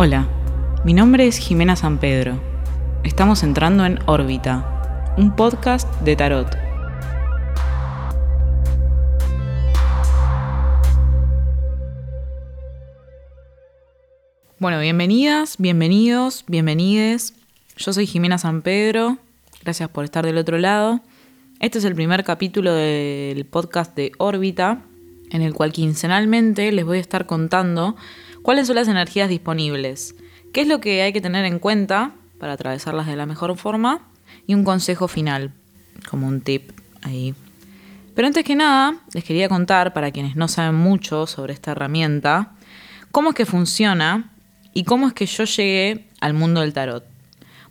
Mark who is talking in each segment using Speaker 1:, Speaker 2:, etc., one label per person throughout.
Speaker 1: Hola, mi nombre es Jimena San Pedro. Estamos entrando en órbita, un podcast de tarot. Bueno, bienvenidas, bienvenidos, bienvenides. Yo soy Jimena San Pedro. Gracias por estar del otro lado. Este es el primer capítulo del podcast de órbita, en el cual quincenalmente les voy a estar contando cuáles son las energías disponibles, qué es lo que hay que tener en cuenta para atravesarlas de la mejor forma y un consejo final, como un tip ahí. Pero antes que nada, les quería contar, para quienes no saben mucho sobre esta herramienta, cómo es que funciona y cómo es que yo llegué al mundo del tarot.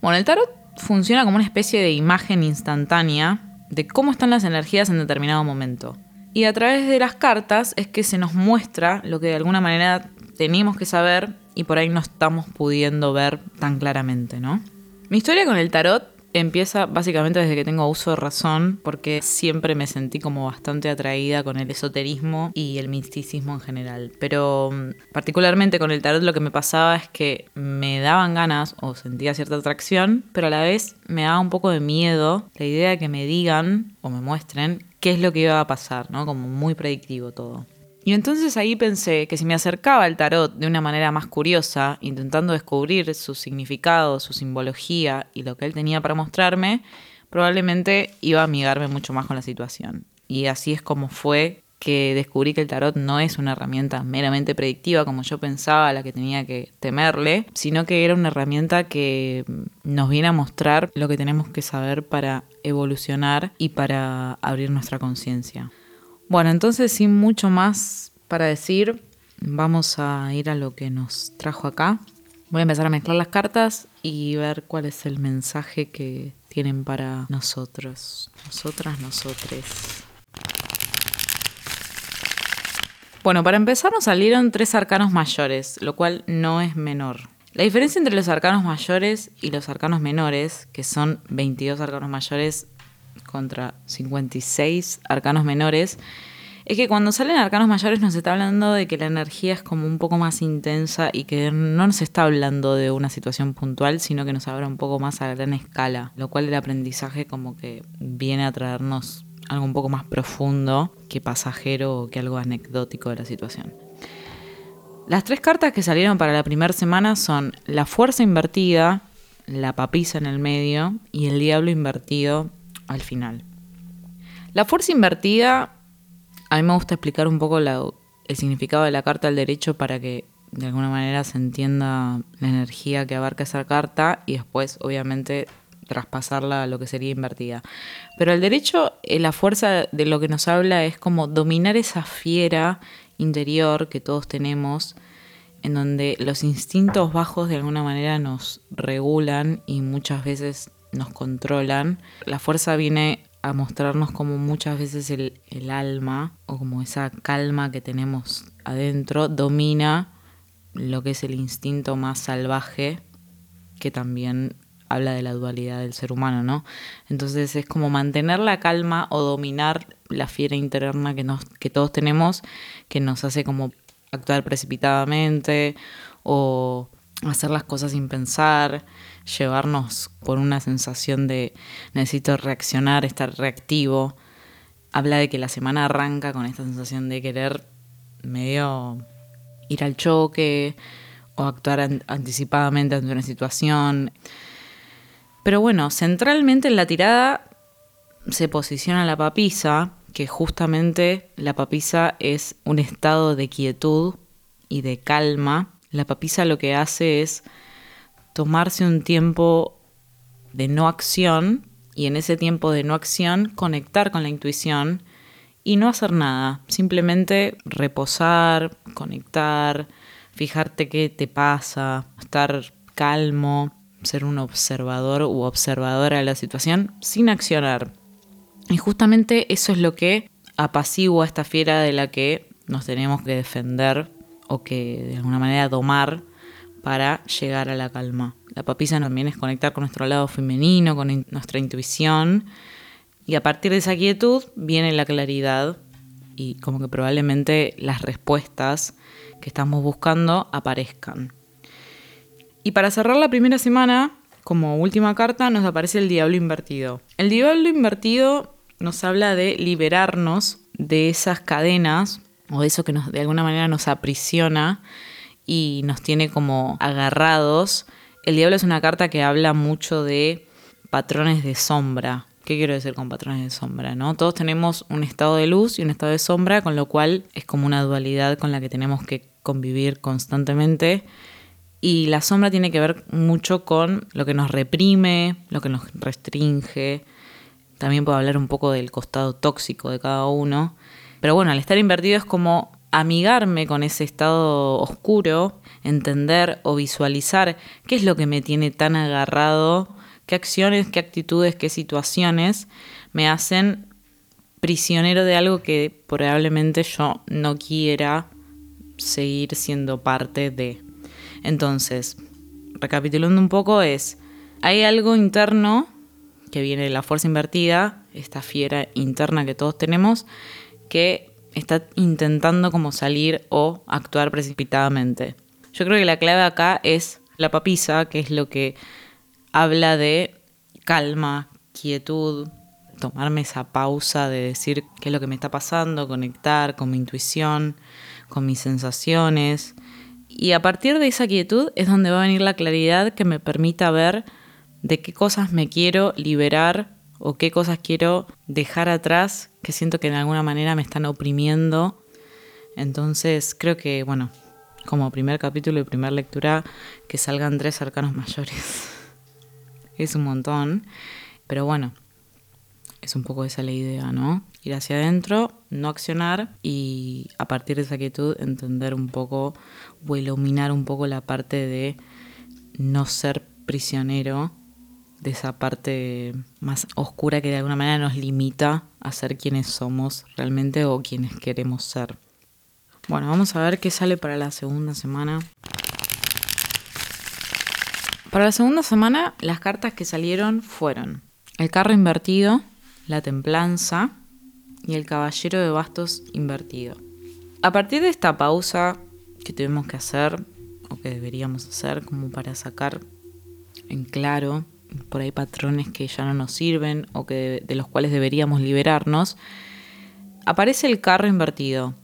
Speaker 1: Bueno, el tarot funciona como una especie de imagen instantánea de cómo están las energías en determinado momento. Y a través de las cartas es que se nos muestra lo que de alguna manera tenemos que saber y por ahí no estamos pudiendo ver tan claramente, ¿no? Mi historia con el tarot empieza básicamente desde que tengo uso de razón, porque siempre me sentí como bastante atraída con el esoterismo y el misticismo en general. Pero mm, particularmente con el tarot lo que me pasaba es que me daban ganas o sentía cierta atracción, pero a la vez me daba un poco de miedo la idea de que me digan o me muestren qué es lo que iba a pasar, ¿no? Como muy predictivo todo. Y entonces ahí pensé que si me acercaba al tarot de una manera más curiosa, intentando descubrir su significado, su simbología y lo que él tenía para mostrarme, probablemente iba a amigarme mucho más con la situación. Y así es como fue que descubrí que el tarot no es una herramienta meramente predictiva como yo pensaba, la que tenía que temerle, sino que era una herramienta que nos viene a mostrar lo que tenemos que saber para evolucionar y para abrir nuestra conciencia. Bueno, entonces sin mucho más para decir, vamos a ir a lo que nos trajo acá. Voy a empezar a mezclar las cartas y ver cuál es el mensaje que tienen para nosotros, nosotras, nosotres. Bueno, para empezar nos salieron tres arcanos mayores, lo cual no es menor. La diferencia entre los arcanos mayores y los arcanos menores, que son 22 arcanos mayores contra 56 arcanos menores, es que cuando salen arcanos mayores nos está hablando de que la energía es como un poco más intensa y que no nos está hablando de una situación puntual, sino que nos habla un poco más a gran escala, lo cual el aprendizaje como que viene a traernos algo un poco más profundo que pasajero o que algo anecdótico de la situación. Las tres cartas que salieron para la primera semana son la fuerza invertida, la papisa en el medio y el diablo invertido al final. La fuerza invertida, a mí me gusta explicar un poco el significado de la carta al derecho para que de alguna manera se entienda la energía que abarca esa carta y después, obviamente, traspasarla a lo que sería invertida. Pero el derecho, eh, la fuerza de lo que nos habla es como dominar esa fiera interior que todos tenemos, en donde los instintos bajos de alguna manera nos regulan y muchas veces nos controlan. La fuerza viene a mostrarnos como muchas veces el, alma o como esa calma que tenemos adentro domina lo que es el instinto más salvaje que también habla de la dualidad del ser humano, ¿no? Entonces es como mantener la calma o dominar la fiera interna que, nos, que todos tenemos, que nos hace como actuar precipitadamente o hacer las cosas sin pensar, llevarnos por una sensación de necesito reaccionar, estar reactivo. Habla de que la semana arranca con esta sensación de querer medio ir al choque o actuar anticipadamente ante una situación. Pero bueno, centralmente en la tirada se posiciona la papisa, que justamente la papisa es un estado de quietud y de calma la papisa lo que hace es tomarse un tiempo de no acción y en ese tiempo de no acción conectar con la intuición y no hacer nada, simplemente reposar, conectar, fijarte qué te pasa, estar calmo, ser un observador u observadora de la situación sin accionar. Y justamente eso es lo que apacigua a esta fiera de la que nos tenemos que defender o que de alguna manera domar para llegar a la calma. La papisa también es conectar con nuestro lado femenino, con nuestra intuición, y a partir de esa quietud viene la claridad y como que probablemente las respuestas que estamos buscando aparezcan. Y para cerrar la primera semana, como última carta, nos aparece el diablo invertido. El diablo invertido nos habla de liberarnos de esas cadenas o de eso que nos, de alguna manera nos aprisiona y nos tiene como agarrados. El diablo es una carta que habla mucho de patrones de sombra. ¿Qué quiero decir con patrones de sombra? ¿no? Todos tenemos un estado de luz y un estado de sombra, con lo cual es como una dualidad con la que tenemos que convivir constantemente. Y la sombra tiene que ver mucho con lo que nos reprime, lo que nos restringe. También puedo hablar un poco del costado tóxico de cada uno. Pero bueno, al estar invertido es como amigarme con ese estado oscuro, entender o visualizar qué es lo que me tiene tan agarrado, qué acciones, qué actitudes, qué situaciones me hacen prisionero de algo que probablemente yo no quiera seguir siendo parte de. Entonces, recapitulando un poco es, hay algo interno que viene de la fuerza invertida, esta fiera interna que todos tenemos, que está intentando como salir o actuar precipitadamente. Yo creo que la clave acá es la papisa, que es lo que habla de calma, quietud, tomarme esa pausa de decir qué es lo que me está pasando, conectar con mi intuición, con mis sensaciones. Y a partir de esa quietud es donde va a venir la claridad que me permita ver de qué cosas me quiero liberar o qué cosas quiero dejar atrás que siento que de alguna manera me están oprimiendo. Entonces creo que, bueno, como primer capítulo y primera lectura, que salgan tres arcanos mayores. es un montón. Pero bueno, es un poco esa la idea, ¿no? Ir hacia adentro, no accionar y a partir de esa quietud entender un poco o iluminar un poco la parte de no ser prisionero de esa parte más oscura que de alguna manera nos limita a ser quienes somos realmente o quienes queremos ser. Bueno, vamos a ver qué sale para la segunda semana. Para la segunda semana, las cartas que salieron fueron el carro invertido, la templanza y el caballero de bastos invertido. A partir de esta pausa que tuvimos que hacer, o que deberíamos hacer, como para sacar en claro por ahí patrones que ya no nos sirven o que de, los cuales deberíamos liberarnos, aparece el carro invertido.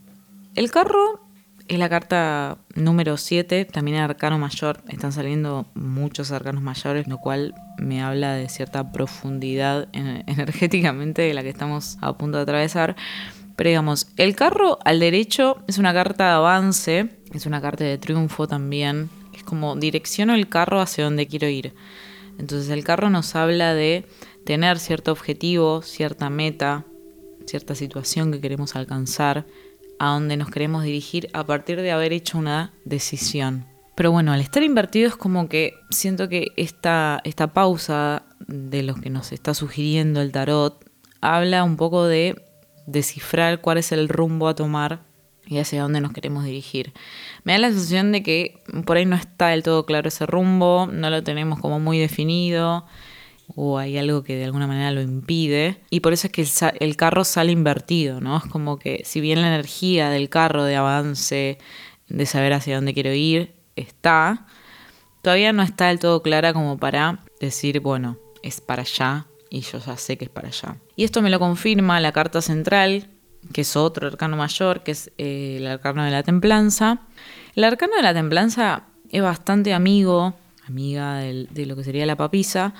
Speaker 1: El carro es la carta número 7, también el arcano mayor. Están saliendo muchos arcanos mayores, lo cual me habla de cierta profundidad energéticamente de la que estamos a punto de atravesar. Pero digamos, el carro al derecho es una carta de avance, es una carta de triunfo también. Es como direcciono el carro hacia donde quiero ir. Entonces el carro nos habla de tener cierto objetivo, cierta meta, cierta situación que queremos alcanzar, a donde nos queremos dirigir a partir de haber hecho una decisión. Pero bueno, al estar invertido es como que siento que esta, esta pausa de lo que nos está sugiriendo el tarot habla un poco de descifrar cuál es el rumbo a tomar y hacia dónde nos queremos dirigir. Me da la sensación de que por ahí no está del todo claro ese rumbo, no lo tenemos como muy definido o hay algo que de alguna manera lo impide y por eso es que el, carro sale invertido, ¿no? Es como que si bien la energía del carro de avance, de saber hacia dónde quiero ir, está, todavía no está del todo clara como para decir, bueno, es para allá y yo ya sé que es para allá. Y esto me lo confirma la carta central, que es otro arcano mayor, que es eh, el arcano de la templanza. El arcano de la templanza es bastante amigo, amiga de lo que sería la papisa,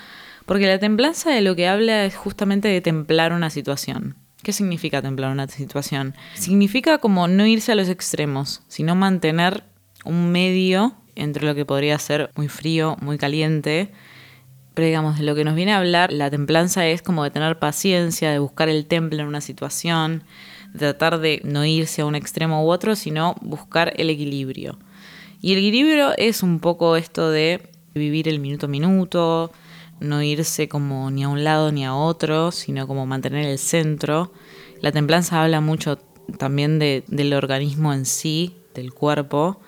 Speaker 1: porque la templanza de lo que habla es justamente de templar una situación. ¿Qué significa templar una situación? Significa como no irse a los extremos, sino mantener un medio entre lo que podría ser muy frío, muy caliente. Pero digamos, de lo que nos viene a hablar, la templanza es como de tener paciencia, de buscar el temple en una situación, tratar de no irse a un extremo u otro, sino buscar el equilibrio. Y el equilibrio es un poco esto de vivir el minuto a minuto, no irse como ni a un lado ni a otro, sino como mantener el centro. La templanza habla mucho también del organismo en sí, del cuerpo,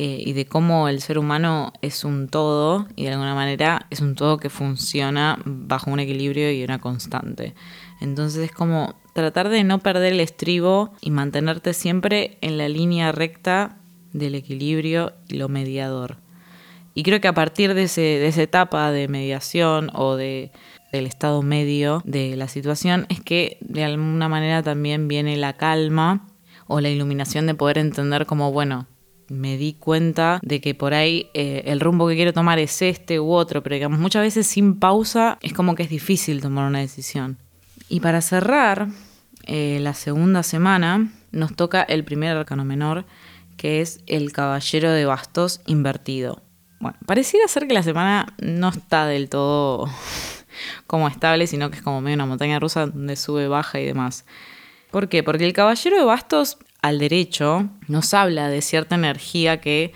Speaker 1: eh, y de cómo el ser humano es un todo y de alguna manera es un todo que funciona bajo un equilibrio y una constante. Entonces es como tratar de no perder el estribo y mantenerte siempre en la línea recta del equilibrio y lo mediador. Y creo que a partir de, de esa etapa de mediación o de, del estado medio de la situación es que de alguna manera también viene la calma o la iluminación de poder entender como, bueno, me di cuenta de que por ahí eh, el rumbo que quiero tomar es este u otro, pero digamos, muchas veces sin pausa es como que es difícil tomar una decisión. Y para cerrar eh, la segunda semana, nos toca el primer arcano menor, que es el caballero de bastos invertido. Bueno, pareciera ser que la semana no está del todo como estable, sino que es como medio una montaña rusa donde sube, baja y demás. ¿Por qué? Porque el caballero de bastos al derecho nos habla de cierta energía que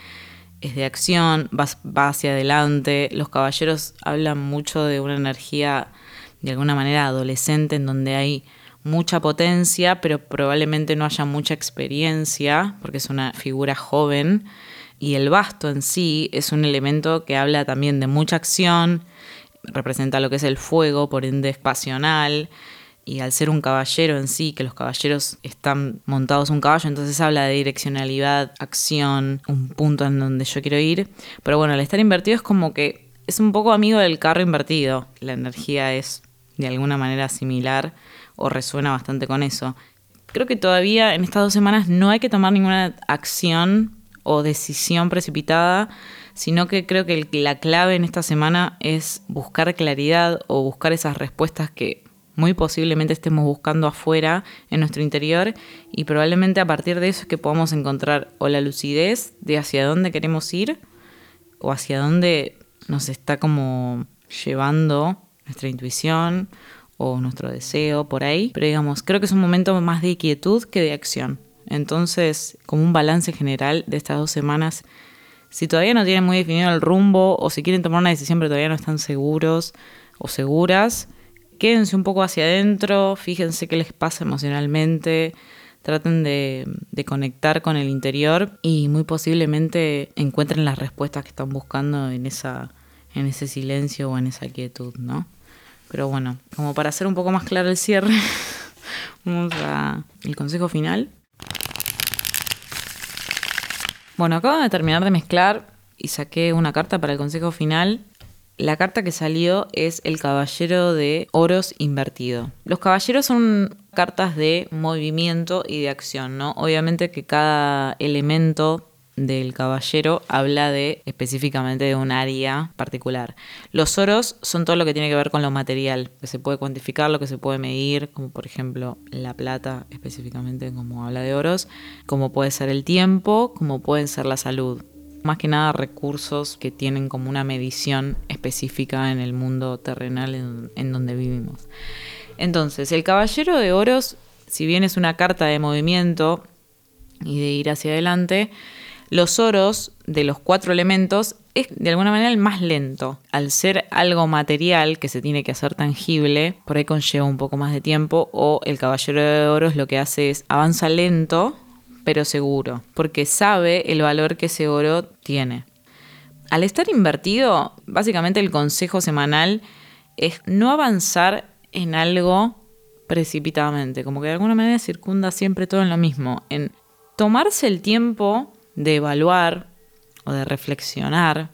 Speaker 1: es de acción, va, hacia adelante. Los caballeros hablan mucho de una energía de alguna manera adolescente en donde hay mucha potencia, pero probablemente no haya mucha experiencia, porque es una figura joven. Y el basto en sí es un elemento que habla también de mucha acción, representa lo que es el fuego, por ende es pasional, y al ser un caballero en sí, que los caballeros están montados un caballo, entonces habla de direccionalidad, acción, un punto en donde yo quiero ir. Pero bueno, al estar invertido es como que es un poco amigo del carro invertido. La energía es de alguna manera similar o resuena bastante con eso. Creo que todavía en estas dos semanas no hay que tomar ninguna acción o decisión precipitada, sino que creo que la clave en esta semana es buscar claridad o buscar esas respuestas que muy posiblemente estemos buscando afuera, en nuestro interior, y probablemente a partir de eso es que podamos encontrar o la lucidez de hacia dónde queremos ir, o hacia dónde nos está como llevando nuestra intuición o nuestro deseo por ahí. Pero digamos, creo que es un momento más de quietud que de acción. Entonces, como un balance general de estas dos semanas, si todavía no tienen muy definido el rumbo o si quieren tomar una decisión pero todavía no están seguros o seguras, quédense un poco hacia adentro, fíjense qué les pasa emocionalmente, traten de, conectar con el interior y muy posiblemente encuentren las respuestas que están buscando en, esa, en ese silencio o en esa quietud, ¿no? Pero bueno, como para hacer un poco más claro el cierre, vamos al consejo final. Bueno, acabo de terminar de mezclar y saqué una carta para el consejo final la carta que salió es el caballero de oros invertido. Los caballeros son cartas de movimiento y de acción, ¿no? Obviamente que cada elemento del caballero habla de específicamente de un área particular. Los oros son todo lo que tiene que ver con lo material, que se puede cuantificar, lo que se puede medir, como por ejemplo la plata específicamente como habla de oros, como puede ser el tiempo, como puede ser la salud más que nada recursos que tienen como una medición específica en el mundo terrenal en, donde vivimos. Entonces, el Caballero de Oros, si bien es una carta de movimiento y de ir hacia adelante, los oros de los cuatro elementos es de alguna manera el más lento. Al ser algo material que se tiene que hacer tangible, por ahí conlleva un poco más de tiempo, o el caballero de oros lo que hace es avanza lento, pero seguro, porque sabe el valor que ese oro tiene. Al estar invertido, básicamente el consejo semanal es no avanzar en algo precipitadamente, como que de alguna manera circunda siempre todo en lo mismo, en tomarse el tiempo de evaluar o de reflexionar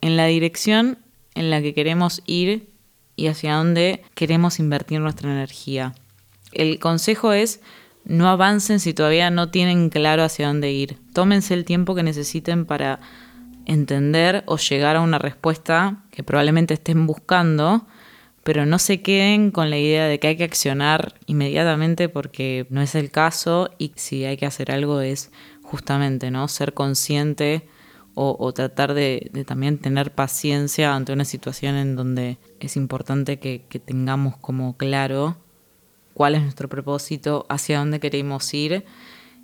Speaker 1: en la dirección en la que queremos ir y hacia dónde queremos invertir nuestra energía. El consejo es no avancen si todavía no tienen claro hacia dónde ir. Tómense el tiempo que necesiten para entender o llegar a una respuesta que probablemente estén buscando, pero no se queden con la idea de que hay que accionar inmediatamente porque no es el caso y si hay que hacer algo es justamente no ser consciente o, tratar de, también tener paciencia ante una situación en donde es importante que tengamos como claro cuál es nuestro propósito, hacia dónde queremos ir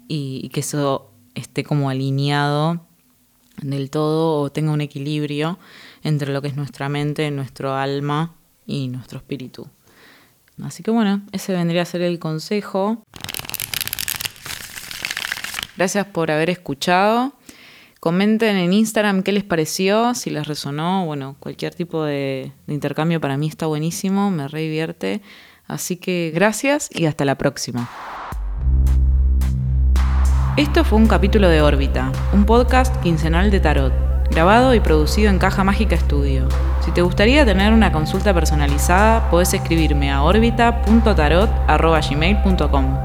Speaker 1: y, que eso esté como alineado del todo o tenga un equilibrio entre lo que es nuestra mente, nuestro alma y nuestro espíritu. Así que bueno, ese vendría a ser el consejo. Gracias por haber escuchado. Comenten en Instagram qué les pareció, si les resonó. Bueno, cualquier tipo de, intercambio para mí está buenísimo, me re. Así que gracias y hasta la próxima. Esto fue un capítulo de Órbita, un podcast quincenal de tarot. grabado y producido en Caja Mágica Studio. Si te gustaría tener una consulta personalizada, podés escribirme a orbita.tarot.gmail.com.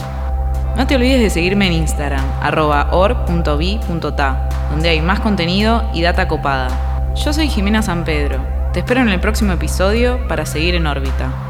Speaker 1: No te olvides de seguirme en Instagram, arroba donde hay más contenido y data copada. Yo soy Jimena San Pedro. Te espero en el próximo episodio para seguir en órbita.